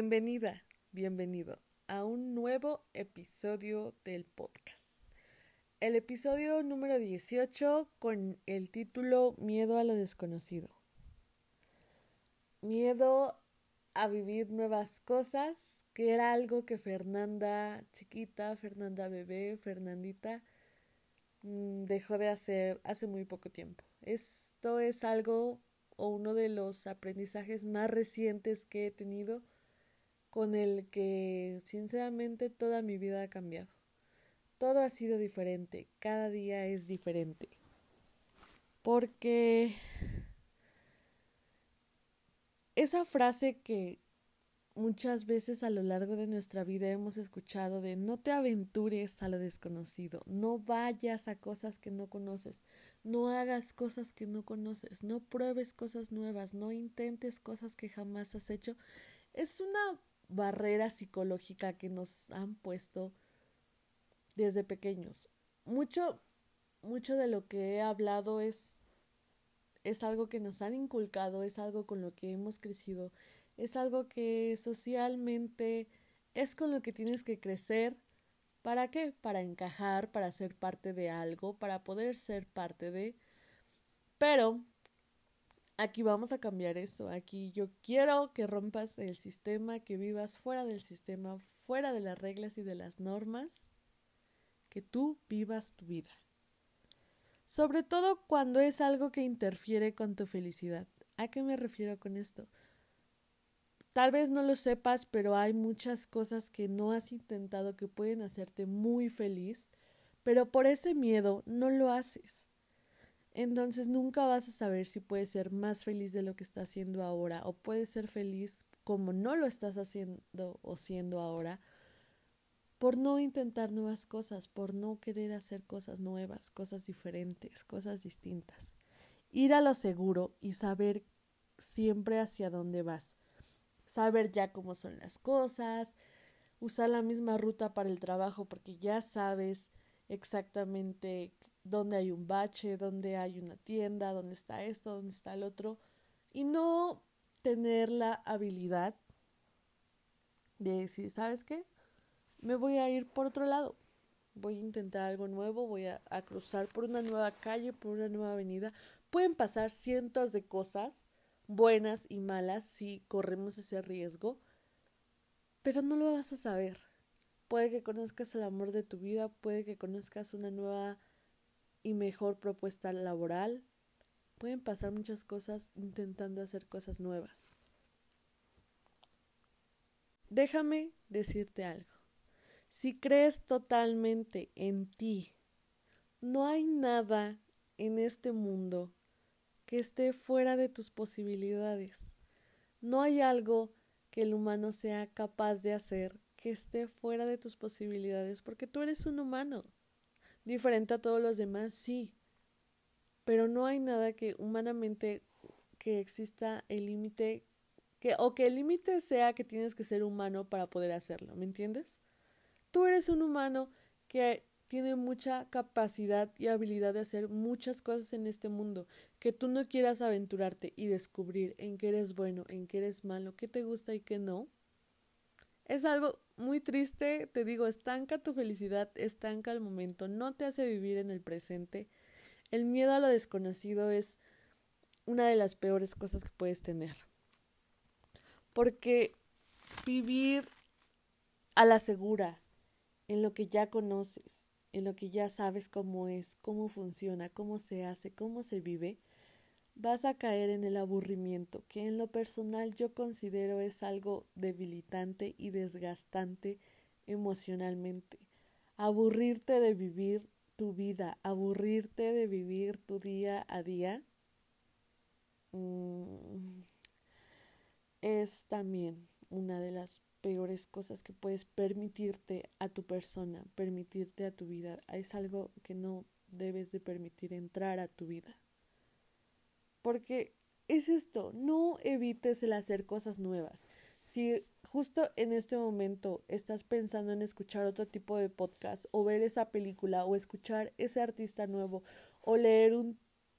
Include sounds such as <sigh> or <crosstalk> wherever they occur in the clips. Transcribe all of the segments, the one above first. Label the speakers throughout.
Speaker 1: Bienvenida, bienvenido a un nuevo episodio del podcast. El episodio número 18 con el título Miedo a lo desconocido. Miedo a vivir nuevas cosas, que era algo que Fernanda chiquita, Fernanda bebé, Fernandita mm, dejó de hacer hace muy poco tiempo. Esto es algo o uno de los aprendizajes más recientes que he tenido con el que sinceramente toda mi vida ha cambiado. Todo ha sido diferente, cada día es diferente. Porque esa frase que muchas veces a lo largo de nuestra vida hemos escuchado de no te aventures a lo desconocido, no vayas a cosas que no conoces, no hagas cosas que no conoces, no pruebes cosas nuevas, no intentes cosas que jamás has hecho. Es una barrera psicológica que nos han puesto desde pequeños. Mucho, mucho de lo que he hablado es, es algo que nos han inculcado, es algo con lo que hemos crecido, es algo que socialmente es con lo que tienes que crecer. ¿Para qué? Para encajar, para ser parte de algo, para poder ser parte de... Pero aquí vamos a cambiar eso. Aquí yo quiero que rompas el sistema, que vivas fuera del sistema, fuera de las reglas y de las normas, que tú vivas tu vida. Sobre todo cuando es algo que interfiere con tu felicidad. ¿A qué me refiero con esto? Tal vez no lo sepas, pero hay muchas cosas que no has intentado que pueden hacerte muy feliz, pero por ese miedo no lo haces. Entonces nunca vas a saber si puedes ser más feliz de lo que estás haciendo ahora o puedes ser feliz como no lo estás haciendo o siendo ahora por no intentar nuevas cosas, por no querer hacer cosas nuevas, cosas diferentes, cosas distintas. Ir a lo seguro y saber siempre hacia dónde vas saber ya cómo son las cosas, usar la misma ruta para el trabajo porque ya sabes exactamente dónde hay un bache, dónde hay una tienda, dónde está esto, dónde está el otro, y no tener la habilidad de decir, ¿sabes qué? Me voy a ir por otro lado, voy a intentar algo nuevo, voy a, a cruzar por una nueva calle, por una nueva avenida. Pueden pasar cientos de cosas buenas y malas si corremos ese riesgo, pero no lo vas a saber. Puede que conozcas el amor de tu vida, puede que conozcas una nueva y mejor propuesta laboral. Pueden pasar muchas cosas intentando hacer cosas nuevas. Déjame decirte algo. Si crees totalmente en ti, no hay nada en este mundo que esté fuera de tus posibilidades. No hay algo que el humano sea capaz de hacer que esté fuera de tus posibilidades, porque tú eres un humano, diferente a todos los demás, sí, pero no hay nada que humanamente que exista el límite que o que el límite sea que tienes que ser humano para poder hacerlo, ¿me entiendes? Tú eres un humano que tiene mucha capacidad y habilidad de hacer muchas cosas en este mundo, que tú no quieras aventurarte y descubrir en qué eres bueno, en qué eres malo, qué te gusta y qué no. Es algo muy triste, te digo, estanca tu felicidad, estanca el momento, no te hace vivir en el presente. El miedo a lo desconocido es una de las peores cosas que puedes tener. Porque vivir a la segura, en lo que ya conoces, en lo que ya sabes cómo es, cómo funciona, cómo se hace, cómo se vive, vas a caer en el aburrimiento, que en lo personal yo considero es algo debilitante y desgastante emocionalmente. Aburrirte de vivir tu vida, aburrirte de vivir tu día a día, mm, es también una de las peores cosas que puedes permitirte a tu persona, permitirte a tu vida. Es algo que no debes de permitir entrar a tu vida. Porque es esto, no evites el hacer cosas nuevas. Si justo en este momento estás pensando en escuchar otro tipo de podcast o ver esa película o escuchar ese artista nuevo o leer un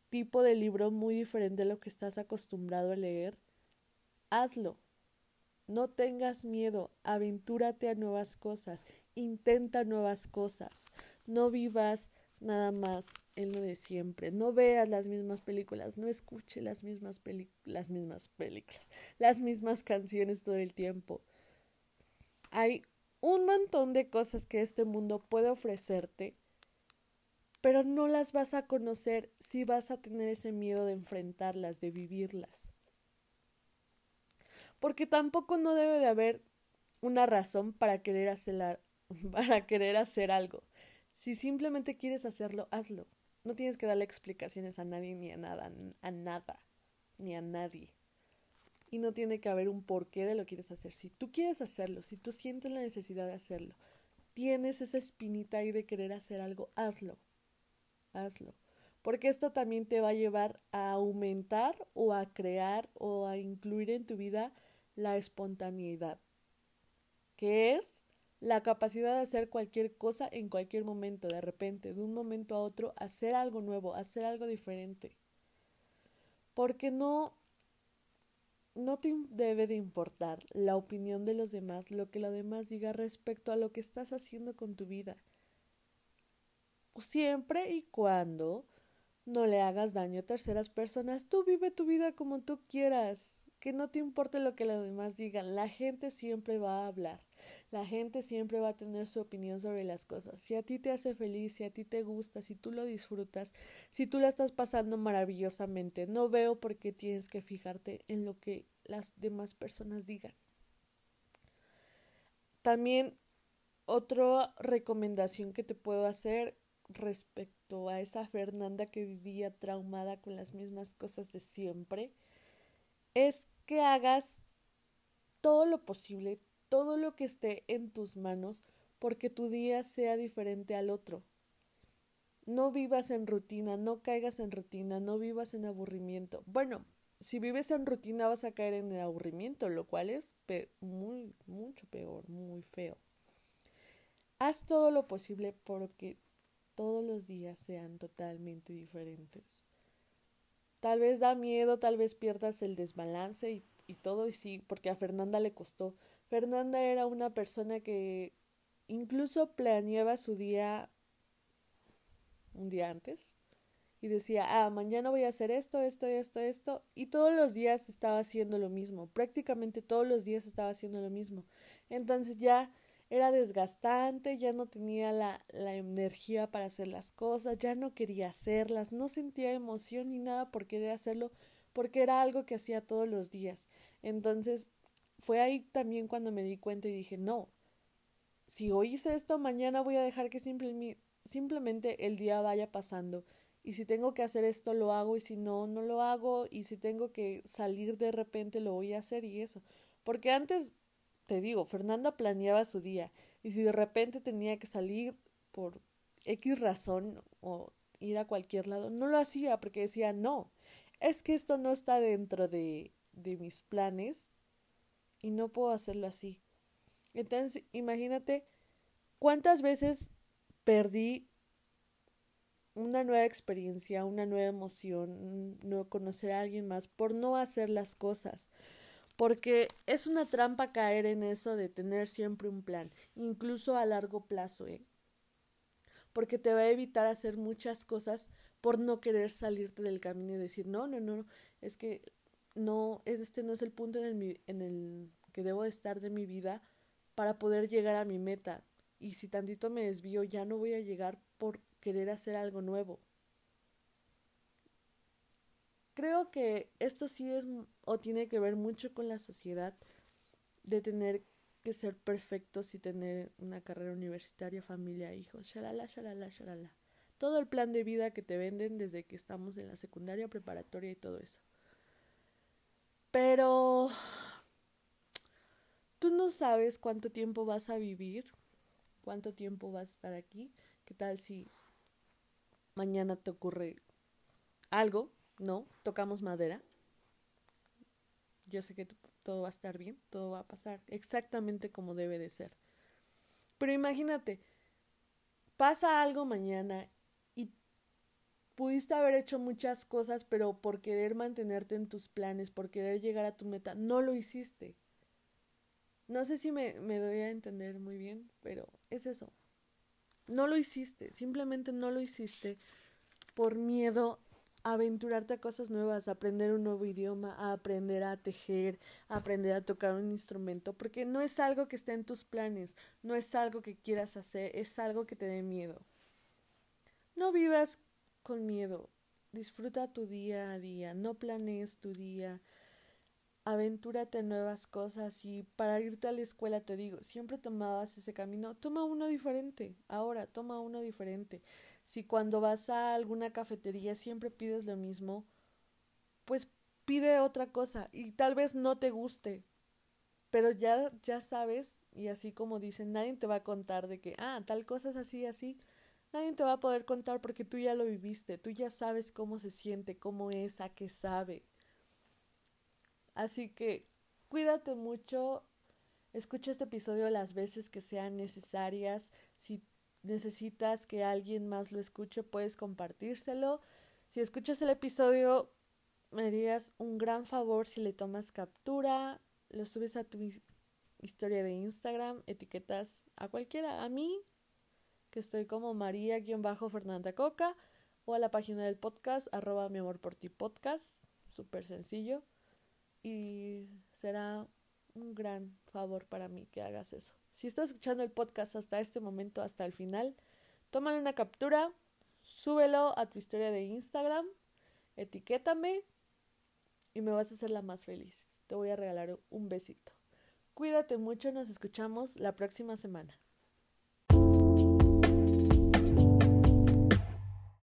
Speaker 1: tipo de libro muy diferente a lo que estás acostumbrado a leer, hazlo No tengas miedo, aventúrate a nuevas cosas, intenta nuevas cosas. No vivas nada más en lo de siempre. No veas las mismas películas, no escuche las mismas, las mismas películas, las mismas canciones todo el tiempo. Hay un montón de cosas que este mundo puede ofrecerte, pero no las vas a conocer si vas a tener ese miedo de enfrentarlas, de vivirlas. Porque tampoco no debe de haber una razón para querer hacer, <laughs> para querer hacer algo. Si simplemente quieres hacerlo, hazlo. No tienes que darle explicaciones a nadie ni a nada, a nada, ni a nadie. Y no tiene que haber un porqué de lo que quieres hacer. Si tú quieres hacerlo, si tú sientes la necesidad de hacerlo, tienes esa espinita ahí de querer hacer algo, hazlo. Hazlo. Porque esto también te va a llevar a aumentar o a crear o a incluir en tu vida la espontaneidad, que es la capacidad de hacer cualquier cosa en cualquier momento, de repente, de un momento a otro, hacer algo nuevo, hacer algo diferente. Porque no, no te debe de importar la opinión de los demás, lo que los demás diga respecto a lo que estás haciendo con tu vida. Siempre y cuando no le hagas daño a terceras personas, tú vive tu vida como tú quieras, que no te importe lo que los demás digan, la gente siempre va a hablar. La gente siempre va a tener su opinión sobre las cosas. Si a ti te hace feliz, si a ti te gusta, si tú lo disfrutas, si tú la estás pasando maravillosamente, no veo por qué tienes que fijarte en lo que las demás personas digan. También otra recomendación que te puedo hacer respecto a esa Fernanda que vivía traumada con las mismas cosas de siempre es que hagas todo lo posible, todo lo que esté en tus manos porque tu día sea diferente al otro. No vivas en rutina, no caigas en rutina, no vivas en aburrimiento. Bueno, si vives en rutina vas a caer en aburrimiento, lo cual es muy, mucho peor, muy feo. Haz todo lo posible porque todos los días sean totalmente diferentes. Tal vez da miedo, tal vez pierdas el desbalance y, y todo, y sí, porque a Fernanda le costó Fernanda era una persona que incluso planeaba su día un día antes y decía, ah, mañana voy a hacer esto, esto, esto, esto, y todos los días estaba haciendo lo mismo, prácticamente todos los días estaba haciendo lo mismo. Entonces ya era desgastante, ya no tenía la, la energía para hacer las cosas, ya no quería hacerlas, no sentía emoción ni nada por querer hacerlo, porque era algo que hacía todos los días. Entonces fue ahí también cuando me di cuenta y dije, no, si hoy hice esto, mañana voy a dejar que simplemente el día vaya pasando. Y si tengo que hacer esto, lo hago, y si no, no lo hago, y si tengo que salir de repente, lo voy a hacer y eso. Porque antes, te digo, Fernanda planeaba su día, y si de repente tenía que salir por X razón o ir a cualquier lado, no lo hacía porque decía, no, es que esto no está dentro de, de mis planes y no puedo hacerlo así. Entonces, imagínate cuántas veces perdí una nueva experiencia, una nueva emoción, no conocer a alguien más por no hacer las cosas. Porque es una trampa caer en eso de tener siempre un plan, incluso a largo plazo, ¿eh? Porque te va a evitar hacer muchas cosas por no querer salirte del camino y decir, no, no, no, es que no, este no es el punto en el, en el que debo estar de mi vida para poder llegar a mi meta. Y si tantito me desvío, ya no voy a llegar por querer hacer algo nuevo. Creo que esto sí es o tiene que ver mucho con la sociedad de tener que ser perfectos y tener una carrera universitaria, familia, hijos, shalala, shalala, shalala. Todo el plan de vida que te venden desde que estamos en la secundaria, preparatoria y todo eso. Pero tú no sabes cuánto tiempo vas a vivir, cuánto tiempo vas a estar aquí. ¿Qué tal si mañana te ocurre algo? No, tocamos madera. Yo sé que todo va a estar bien, todo va a pasar exactamente como debe de ser. Pero imagínate, pasa algo mañana pudiste haber hecho muchas cosas, pero por querer mantenerte en tus planes, por querer llegar a tu meta, no lo hiciste. No sé si me, doy a entender muy bien, pero es eso. No lo hiciste, simplemente no lo hiciste por miedo a aventurarte a cosas nuevas, a aprender un nuevo idioma, a aprender a tejer, a aprender a tocar un instrumento, porque no es algo que esté en tus planes, no es algo que quieras hacer, es algo que te dé miedo. No vivas con miedo, disfruta tu día a día, no planees tu día, aventúrate en nuevas cosas y para irte a la escuela te digo, siempre tomabas ese camino, toma uno diferente, ahora toma uno diferente. Si cuando vas a alguna cafetería siempre pides lo mismo, pues pide otra cosa y tal vez no te guste, pero ya ya sabes y así como dicen, nadie te va a contar de que, ah, tal cosa es así, así. Nadie te va a poder contar porque tú ya lo viviste, tú ya sabes cómo se siente, cómo es, a qué sabe. Así que cuídate mucho, escucha este episodio las veces que sean necesarias. Si necesitas que alguien más lo escuche, puedes compartírselo. Si escuchas el episodio, me harías un gran favor si le tomas captura, lo subes a tu historia de Instagram, etiquetas a cualquiera, a mí, que estoy como María-Fernanda Coca, o a la página del podcast, arroba mi amor por ti podcast, súper sencillo y será un gran favor para mí que hagas eso. Si estás escuchando el podcast hasta este momento, hasta el final, tómale una captura, súbelo a tu historia de Instagram, etiquétame y me vas a hacer la más feliz. Te voy a regalar un besito. Cuídate mucho, nos escuchamos la próxima semana.